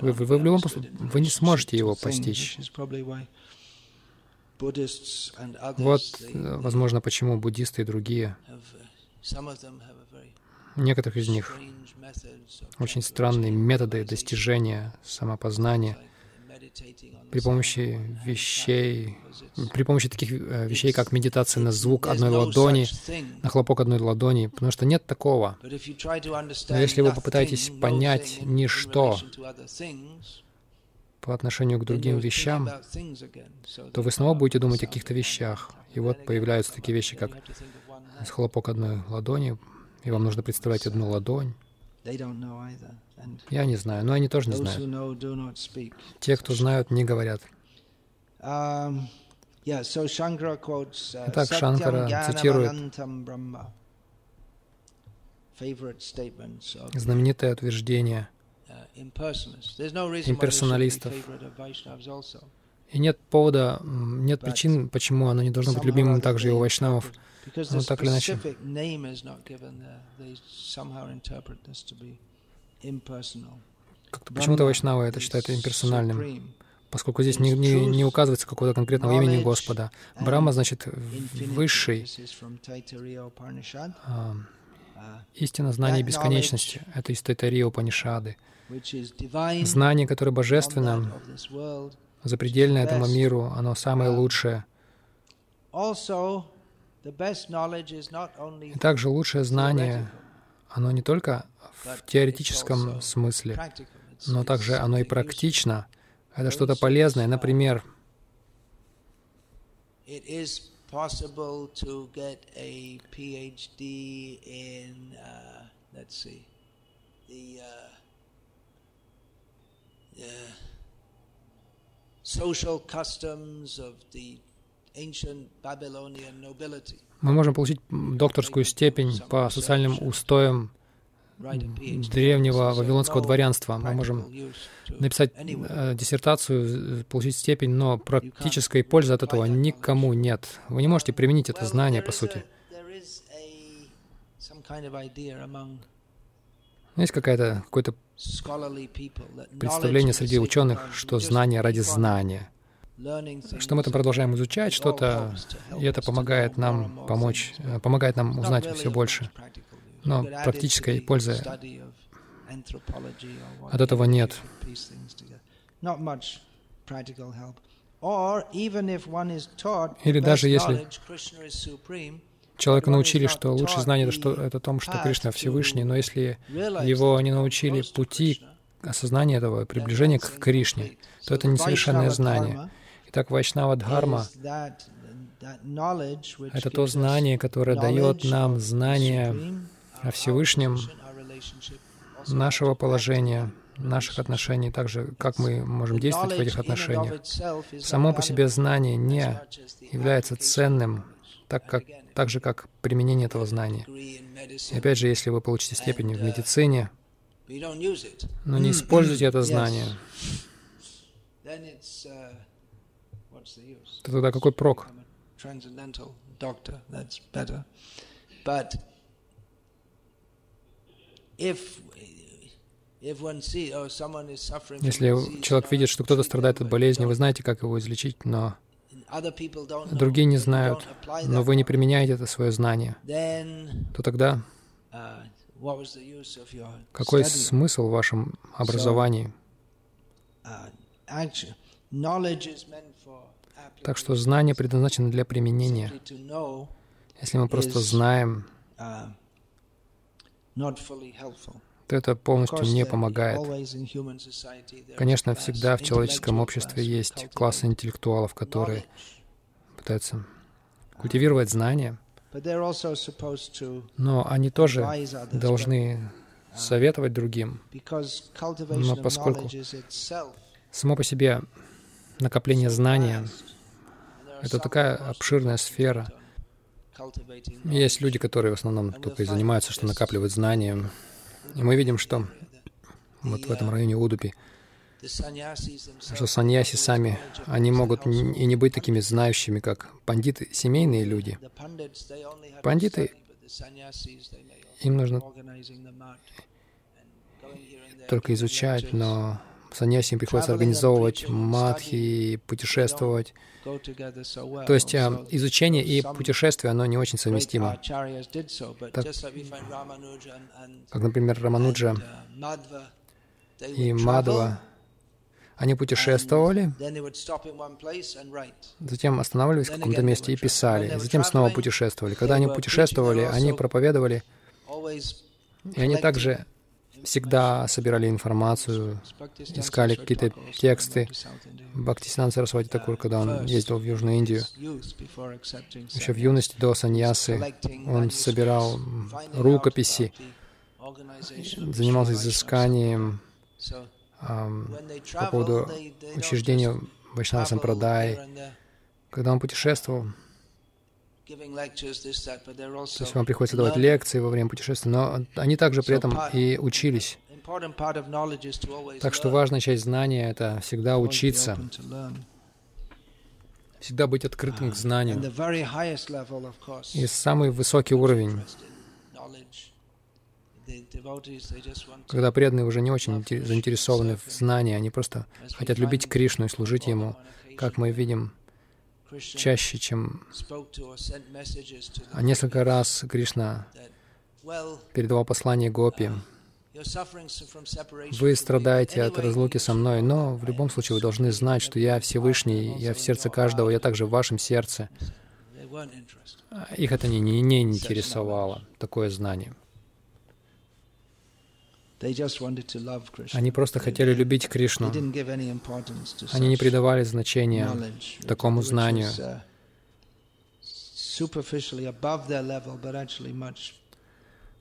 B: Вы, вы, вы в любом случае вы не сможете его постичь. Вот, э, возможно, почему буддисты и другие, некоторых из них очень странные методы достижения самопознания — при помощи вещей, при помощи таких э, вещей, как медитация на звук одной ладони, на хлопок одной ладони, потому что нет такого. Но если вы попытаетесь понять ничто по отношению к другим вещам, то вы снова будете думать о каких-то вещах. И вот появляются такие вещи, как хлопок одной ладони, и вам нужно представлять одну ладонь. Я не знаю, но они тоже не знают. Те, кто знают, не говорят.
A: Um, uh,
B: Итак, Шанкара цитирует знаменитое утверждение
A: uh,
B: имперсоналистов. И нет повода, нет причин, почему оно не должно быть любимым также и у вайшнавов. Но так или иначе. Как-то почему-то Вайшнава это считает имперсональным, поскольку здесь не, не, не указывается какого-то конкретного имени Господа. Брама значит высший. А, истина знания бесконечности — это из Тайтария Упанишады. Знание, которое божественно, запредельное этому миру, оно самое лучшее. И также лучшее знание, оно не только в теоретическом смысле, но также оно и практично. Это что-то полезное. Например,
A: possible to get a PhD in, uh, let's see, the, uh, social customs of the.
B: Мы можем получить докторскую степень по социальным устоям древнего вавилонского дворянства. Мы можем написать э, диссертацию, получить степень, но практической пользы от этого никому нет. Вы не можете применить это знание, по сути. Есть какое-то какое представление среди ученых, что знание ради знания. Что мы это продолжаем изучать что-то, и это помогает нам помочь, помогает нам узнать все больше но практической пользы от этого нет. Или даже если человека научили, что лучшее знание — это, что, это том, что Кришна Всевышний, но если его не научили пути осознания этого, приближения к Кришне, то это несовершенное знание. Итак, Вайшнава Дхарма — это то знание, которое дает нам знание о Всевышнем, нашего положения, наших отношений, также как мы можем действовать в этих отношениях. Само по себе знание не является ценным, так, как, так же, как применение этого знания. И опять же, если вы получите степень в медицине, но не используйте это знание, то тогда какой прок? Oh, Если человек видит, что кто-то страдает от болезни, вы знаете, как его излечить, но другие не знают, но вы не применяете это свое знание, то тогда uh, Какой смысл в вашем образовании? Так что знание предназначено для применения. Если мы просто знаем, то это полностью не помогает. Конечно, всегда в человеческом обществе есть классы интеллектуалов, которые пытаются культивировать знания, но они тоже должны советовать другим. Но поскольку само по себе накопление знания — это такая обширная сфера, есть люди, которые в основном только и занимаются, что накапливают знания. И мы видим, что вот в этом районе Удупи, что саньяси сами, они могут и не быть такими знающими, как пандиты, семейные люди. Пандиты, им нужно только изучать, но саньяси им приходится организовывать матхи, путешествовать. То есть а, изучение и путешествие, оно не очень совместимо. Так, как, например, Рамануджа и Мадва, они путешествовали, затем останавливались в каком-то месте и писали, затем снова путешествовали. Когда они путешествовали, они проповедовали, и они также всегда собирали информацию, искали какие-то тексты. Бхактисинан Сарасвати Такур, когда он ездил в Южную Индию, еще в юности до саньясы, он собирал рукописи, занимался изысканием эм, по поводу учреждения Вайшнава Сампрадай. Когда он путешествовал, то есть вам приходится давать лекции во время путешествия, но они также при этом и учились. Так что важная часть знания — это всегда учиться, всегда быть открытым к знанию. И самый высокий уровень, когда преданные уже не очень заинтересованы в знании, они просто хотят любить Кришну и служить Ему, как мы видим чаще, чем а несколько раз Кришна передавал послание Гопи. Вы страдаете от разлуки со мной, но в любом случае вы должны знать, что я Всевышний, я в сердце каждого, я также в вашем сердце. Их это не, не, не интересовало, такое знание. Они просто хотели любить Кришну. Они не придавали значения такому знанию,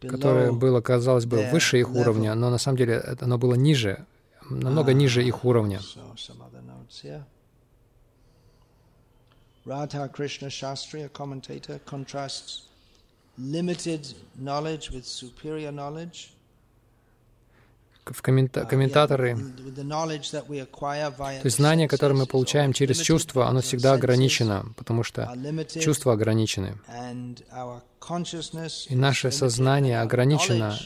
B: которое было, казалось бы, выше их уровня, но на самом деле оно было ниже, намного ah, ниже их уровня. Radha Krishna Shastri, a commentator, contrasts limited knowledge with superior knowledge в коммента комментаторы. То есть знание, которое мы получаем через чувства, оно всегда ограничено, потому что чувства ограничены. И наше сознание ограничено,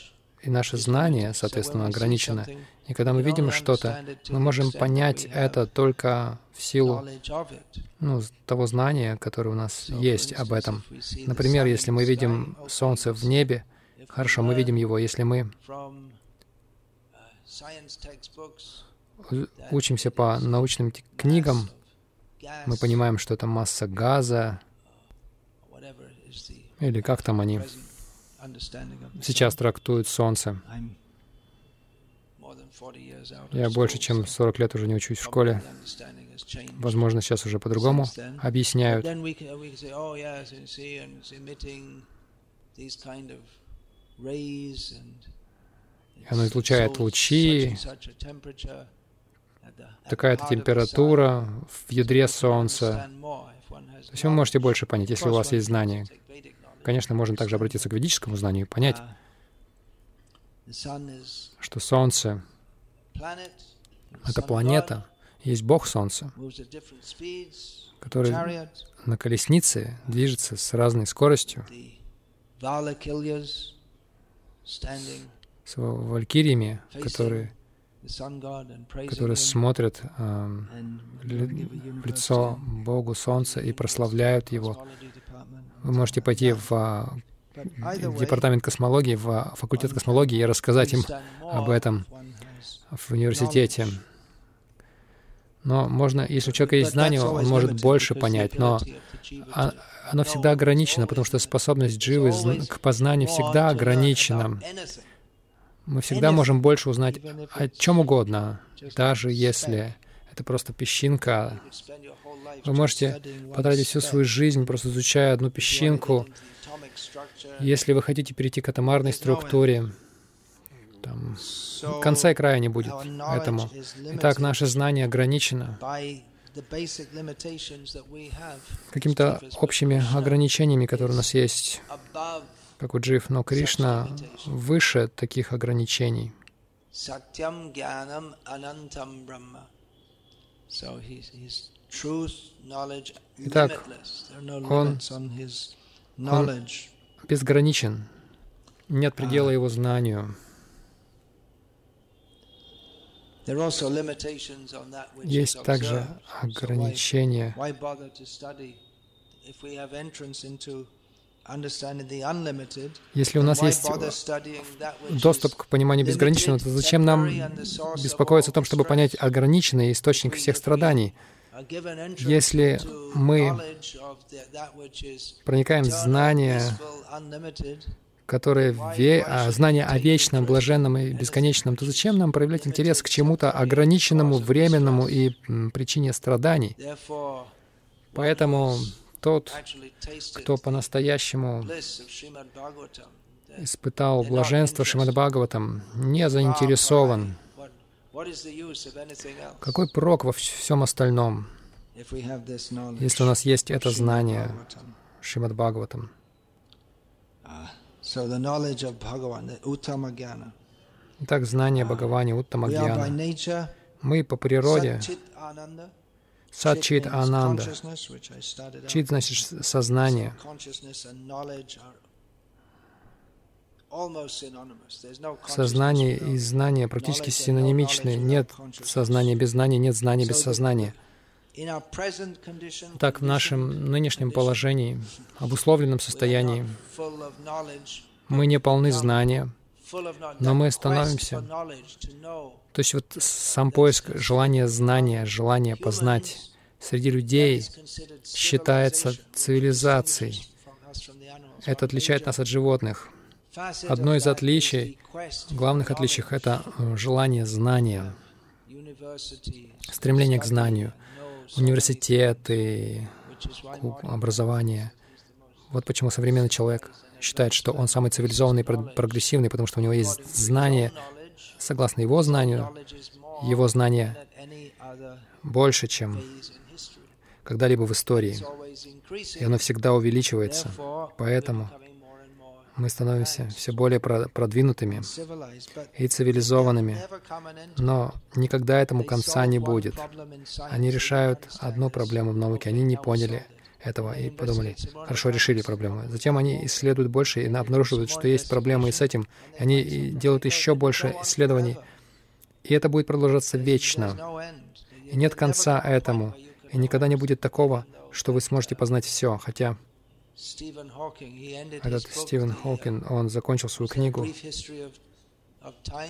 B: и наше знание, соответственно, ограничено. И когда мы видим что-то, мы можем понять это только в силу ну, того знания, которое у нас есть об этом. Например, если мы видим Солнце в небе, хорошо, мы видим его. Если мы учимся по научным книгам, мы понимаем, что это масса газа, или как там они сейчас трактуют Солнце. Я больше чем 40 лет уже не учусь в школе. Возможно, сейчас уже по-другому объясняют. Оно излучает лучи, такая-то температура в ядре Солнца. То есть вы можете больше понять, если у вас есть знания. Конечно, можно также обратиться к ведическому знанию и понять, что Солнце — это планета, есть Бог Солнца, который на колеснице движется с разной скоростью с валькириями, которые, которые смотрят э, в лицо Богу Солнца и прославляют Его. Вы можете пойти в а, департамент космологии, в факультет космологии и рассказать им об этом в университете. Но можно, если у человека есть знание, он может больше понять, но оно всегда ограничено, потому что способность дживы к познанию всегда ограничена. Мы всегда можем больше узнать о чем угодно, даже если это просто песчинка. Вы можете потратить всю свою жизнь, просто изучая одну песчинку. Если вы хотите перейти к атомарной структуре, там, конца и края не будет этому. Итак, наше знание ограничено какими-то общими ограничениями, которые у нас есть, как у Джив, но Кришна выше таких ограничений. Итак, он, он безграничен, нет предела его знанию. Есть также ограничения. Если у нас есть доступ к пониманию безграничного, то зачем нам беспокоиться о том, чтобы понять ограниченный источник всех страданий? Если мы проникаем в знание которые ве... а, знание о вечном, блаженном и бесконечном, то зачем нам проявлять интерес к чему-то ограниченному, временному и причине страданий? Поэтому тот, кто по-настоящему испытал блаженство Шримад Бхагаватам, не заинтересован. Какой прок во всем остальном, если у нас есть это знание Шримад Бхагаватам? Итак, знание Бхагавани, Уттама Гьяна. Мы по природе Садчит Ананда. Чит значит сознание. Сознание и знание практически синонимичны. Нет сознания без знания, нет знания без сознания. Так, в нашем нынешнем положении, обусловленном состоянии, мы не полны знания, но мы становимся. То есть вот сам поиск желания знания, желания познать среди людей считается цивилизацией. Это отличает нас от животных. Одно из отличий, главных отличий, это э, желание знания, стремление к знанию — университеты, образование. Вот почему современный человек считает, что он самый цивилизованный прогрессивный, потому что у него есть знание, согласно его знанию, его знание больше, чем когда-либо в истории. И оно всегда увеличивается. Поэтому мы становимся все более продвинутыми и цивилизованными, но никогда этому конца не будет. Они решают одну проблему в науке, они не поняли этого и подумали, хорошо, решили проблему. Затем они исследуют больше и обнаруживают, что есть проблемы и с этим. Они делают еще больше исследований, и это будет продолжаться вечно. И нет конца этому. И никогда не будет такого, что вы сможете познать все, хотя этот Стивен Хокин, он закончил свою книгу,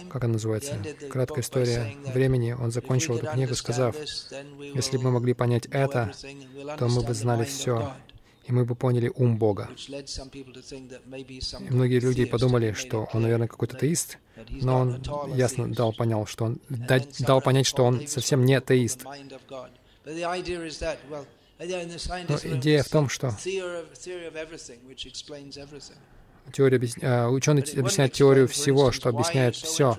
B: как она называется, «Краткая история времени». Он закончил эту книгу, сказав, «Если бы мы могли понять это, то мы бы знали все, и мы бы поняли ум Бога». И многие люди подумали, что он, наверное, какой-то теист, но он ясно дал, понял, что он дал понять, что он совсем не теист. Но идея в том, что теория, а, ученый объясняет теорию всего, что объясняет все.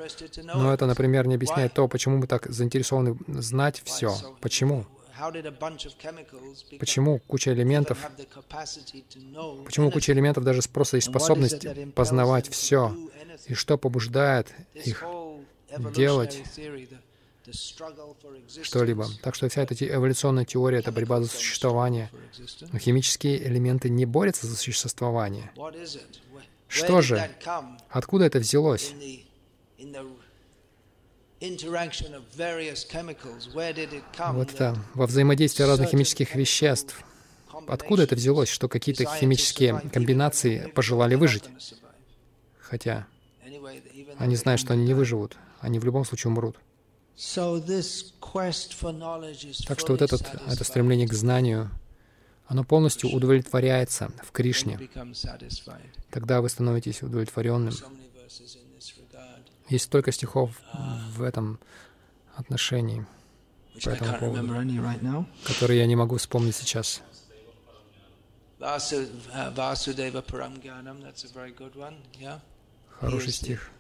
B: Но это, например, не объясняет то, почему мы так заинтересованы знать все. Почему? Почему куча элементов, почему куча элементов даже просто есть способность познавать все, и что побуждает их делать что-либо. Так что вся эта эволюционная теория — это борьба за существование. Но химические элементы не борются за существование. Что же? Откуда это взялось? Вот это, во взаимодействии разных химических веществ. Откуда это взялось, что какие-то химические комбинации пожелали выжить? Хотя они знают, что они не выживут. Они в любом случае умрут. Так что вот этот, это стремление к знанию, оно полностью удовлетворяется в Кришне. Тогда вы становитесь удовлетворенным. Есть столько стихов в этом отношении, по этому поводу, которые я не могу вспомнить сейчас. Хороший стих.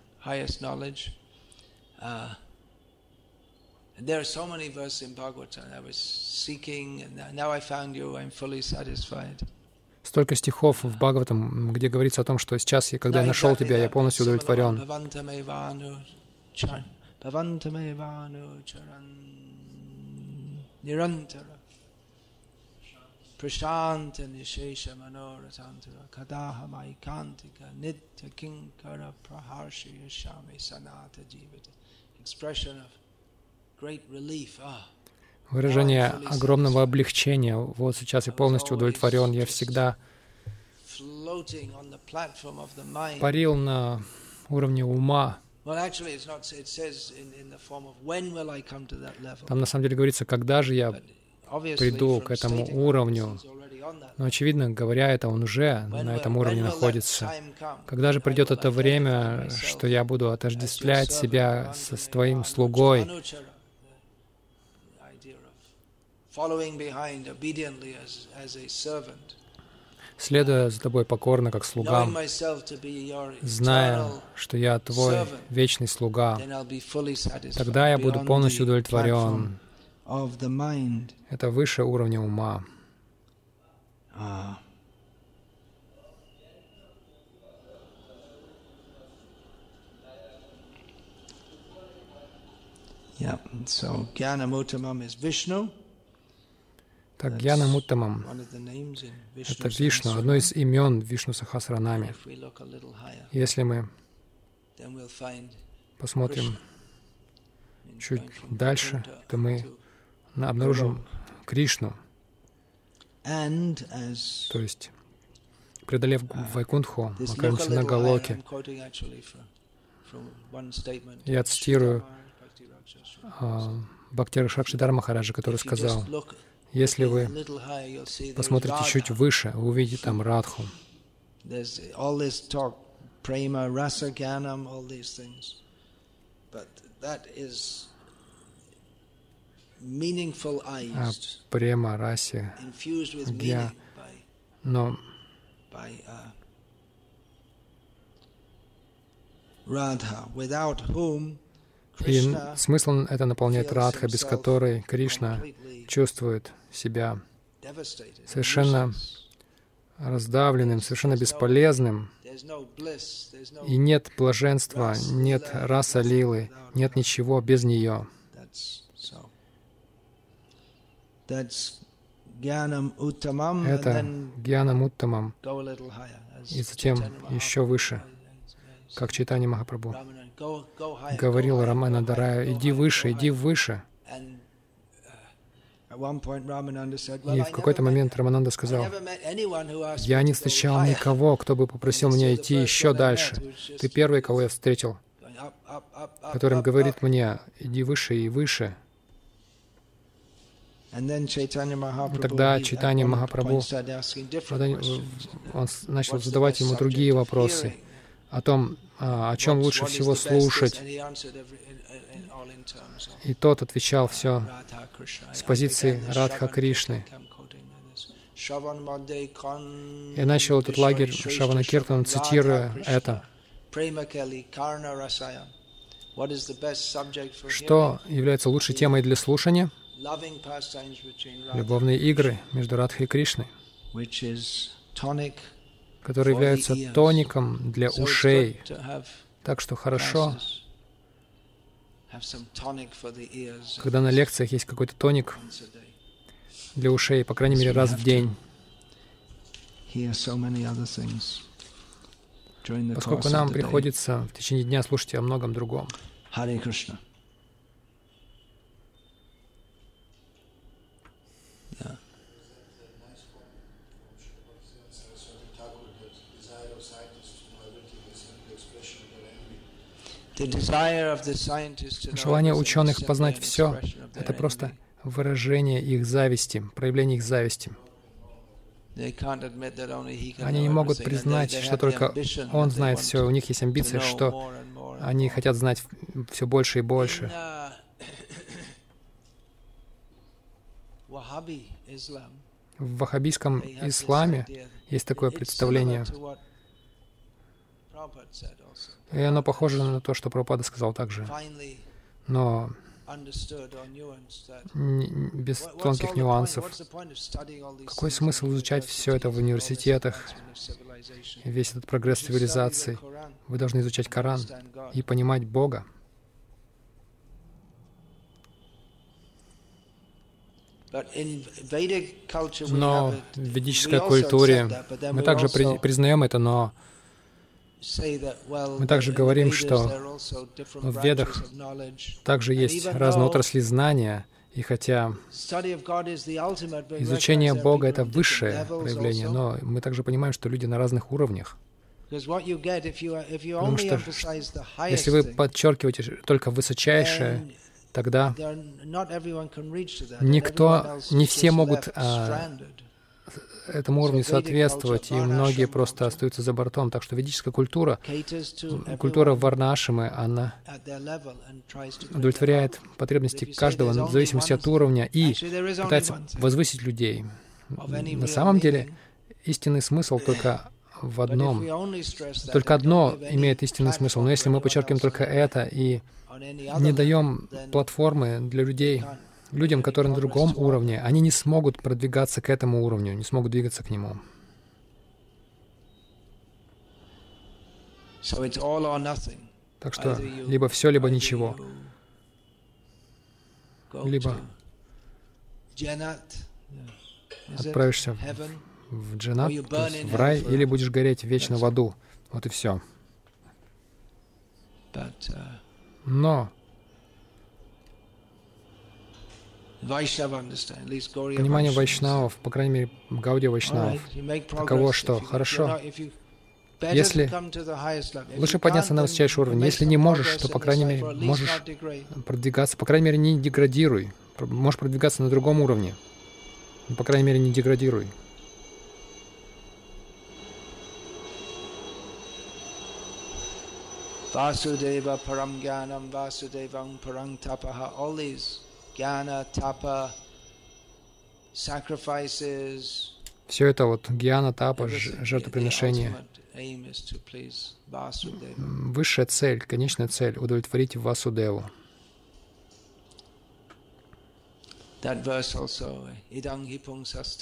B: There are so many verses in Bhagavatam. I was seeking, and now I found you. I'm fully satisfied. Столько стихов в Бхагаватам, где говорится о том, что сейчас, когда я нашел тебя, я полностью удовлетворен. Prashanta Nishesha Manoratantara Kadahama Ikantika Nitya Kinkara Praharshi Yashami Sanata Jivata Expression of Выражение огромного облегчения. Вот сейчас я полностью удовлетворен. Я всегда парил на уровне ума. Там на самом деле говорится, когда же я приду к этому уровню. Но, очевидно, говоря это, он уже на этом уровне находится. Когда же придет это время, что я буду отождествлять себя с твоим слугой, следуя за тобой покорно, как слугам, зная, что я твой вечный слуга, тогда я буду полностью удовлетворен. Это выше уровня ума. Ah. Yeah, so Jnanamuttamam is Vishnu. Так, Гьяна Муттамам — это Вишну, одно из имен Вишну Сахасранами. Если мы посмотрим чуть дальше, то мы обнаружим Кришну. То есть, преодолев Вайкунтху, мы окажемся на Галоке. Я цитирую а, Бхактира Шакшидар Махараджа, который сказал, если вы посмотрите чуть выше, вы увидите там Радху. А према, раси, гья, но и смысл это наполняет Радха, без которой Кришна чувствует себя совершенно раздавленным, совершенно бесполезным, и нет блаженства, нет раса лилы, нет ничего без нее. Это гьянам уттамам, и затем еще выше, как читание Махапрабху говорил Рамана Дарая, иди выше, иди выше. И в какой-то момент Рамананда сказал, «Я не встречал никого, кто бы попросил меня идти еще дальше. Ты первый, кого я встретил, которым говорит мне, иди выше и выше». И тогда Чайтанья Махапрабху, он начал задавать ему другие вопросы о том, а, о чем лучше всего слушать. И тот отвечал все с позиции Радха Кришны. Я начал этот лагерь Шавана Киртан, цитируя это. Что является лучшей темой для слушания? Любовные игры между Радхой и Кришной, которые являются тоником для ушей. Так что хорошо когда на лекциях есть какой-то тоник для ушей, по крайней мере, раз в день. Поскольку нам приходится в течение дня слушать о многом другом. Харе Кришна. Желание ученых познать все — это просто выражение их зависти, проявление их зависти. Они не могут признать, что только Он знает все, у них есть амбиция, что они хотят знать все больше и больше. В ваххабийском исламе есть такое представление, и оно похоже на то, что Прабхупада сказал также. Но без тонких нюансов. Какой смысл изучать все это в университетах, весь этот прогресс цивилизации? Вы должны изучать Коран и понимать Бога. Но в ведической культуре мы также признаем это, но мы также говорим, что в Ведах также есть разные отрасли знания, и хотя изучение Бога — это высшее проявление, но мы также понимаем, что люди на разных уровнях. Потому что если вы подчеркиваете только высочайшее, тогда никто, не все могут а, этому уровню соответствовать, и многие просто остаются за бортом. Так что ведическая культура, культура Варнашимы, она удовлетворяет потребности каждого в зависимости от уровня и пытается возвысить людей. На самом деле, истинный смысл только в одном. Только одно имеет истинный смысл. Но если мы подчеркиваем только это и не даем платформы для людей, людям, которые на другом уровне, они не смогут продвигаться к этому уровню, не смогут двигаться к нему. Так что либо все, либо ничего. Либо отправишься в джанат, в рай, или будешь гореть вечно в аду. Вот и все. Но Понимание вайшнавов, по крайней мере, Гаудия вайшнавов, таково, что хорошо, если лучше подняться на высочайший уровень, если не можешь, то, по крайней мере, можешь продвигаться, по крайней мере, не деградируй. Можешь продвигаться на другом уровне. Но, по крайней мере, не деградируй. Vasudeva param gyanam, parang tapaha, all these jnana, tapa, sacrifices. Все это вот гьяна, тапа, жертвоприношение. Высшая цель, конечная цель — удовлетворить Васудеву. That verse also, idang hipungsas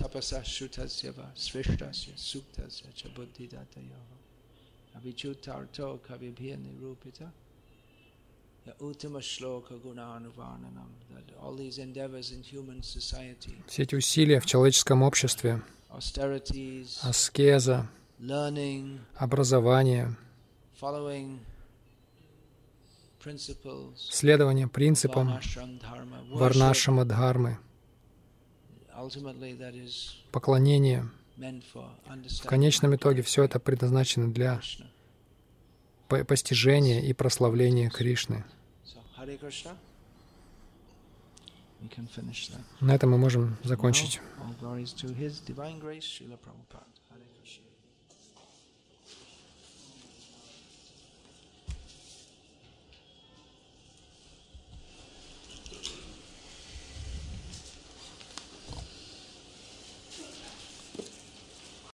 B: suktasya avichutarto kavibhya nirupita все эти усилия в человеческом обществе, аскеза, образование, следование принципам. Варнашама дхармы, поклонение. В конечном итоге все это предназначено для постижения и прославления Кришны. На этом мы можем закончить.